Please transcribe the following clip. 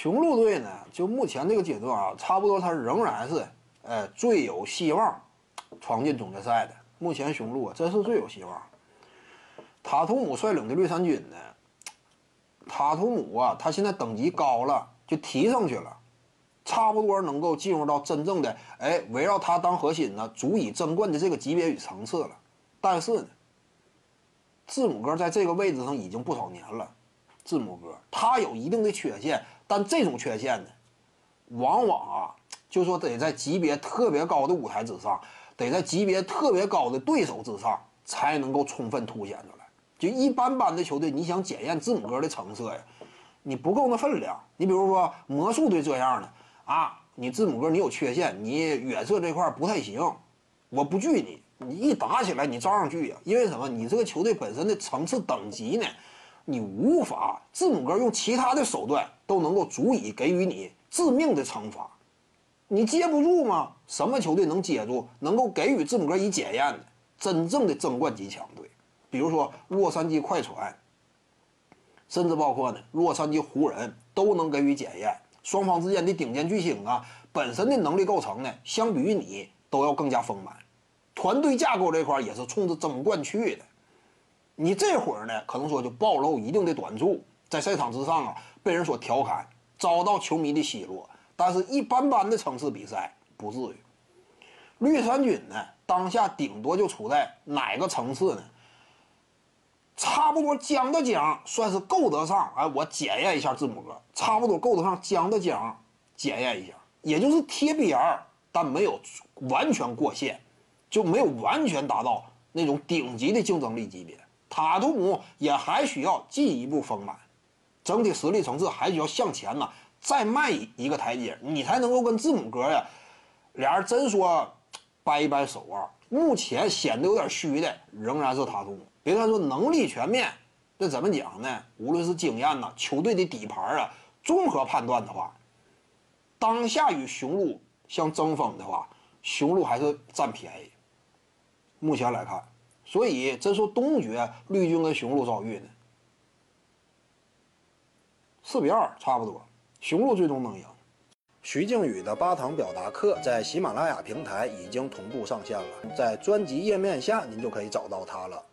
雄鹿队呢，就目前这个阶段啊，差不多他仍然是，呃，最有希望闯进总决赛的。目前雄鹿啊，真是最有希望。塔图姆率领的绿衫军呢，塔图姆啊，他现在等级高了，就提上去了，差不多能够进入到真正的哎，围绕他当核心呢，足以争冠的这个级别与层次了。但是呢，字母哥在这个位置上已经不少年了。字母哥他有一定的缺陷，但这种缺陷呢，往往啊，就说得在级别特别高的舞台之上，得在级别特别高的对手之上，才能够充分凸显出来。就一般般的球队，你想检验字母哥的成色呀，你不够那分量。你比如说魔术队这样的啊，你字母哥你有缺陷，你远射这块不太行，我不惧你，你一打起来你照样惧呀。因为什么？你这个球队本身的层次等级呢？你无法，字母哥用其他的手段都能够足以给予你致命的惩罚，你接不住吗？什么球队能接住，能够给予字母哥以检验的真正的争冠级强队？比如说洛杉矶快船，甚至包括呢洛杉矶湖人都能给予检验。双方之间的顶尖巨星啊，本身的能力构成呢，相比于你都要更加丰满，团队架构这块也是冲着争冠去的。你这会儿呢，可能说就暴露一定的短处，在赛场之上啊，被人所调侃，遭到球迷的奚落。但是，一般般的层次比赛不至于。绿衫军呢，当下顶多就处在哪个层次呢？差不多将的将，算是够得上。哎，我检验一下字母哥，差不多够得上将的将，检验一下，也就是贴边儿，但没有完全过线，就没有完全达到那种顶级的竞争力级别。塔图姆也还需要进一步丰满，整体实力层次还需要向前呢，再迈一个台阶，你才能够跟字母哥呀，俩人真说掰一掰手腕。目前显得有点虚的仍然是塔图姆。别看说能力全面，这怎么讲呢？无论是经验呐，球队的底盘啊，综合判断的话，当下与雄鹿相争锋的话，雄鹿还是占便宜。目前来看。所以，真说东决绿军跟雄鹿遭遇呢，四比二差不多，雄鹿最终能赢。徐静宇的八堂表达课在喜马拉雅平台已经同步上线了，在专辑页面下您就可以找到它了。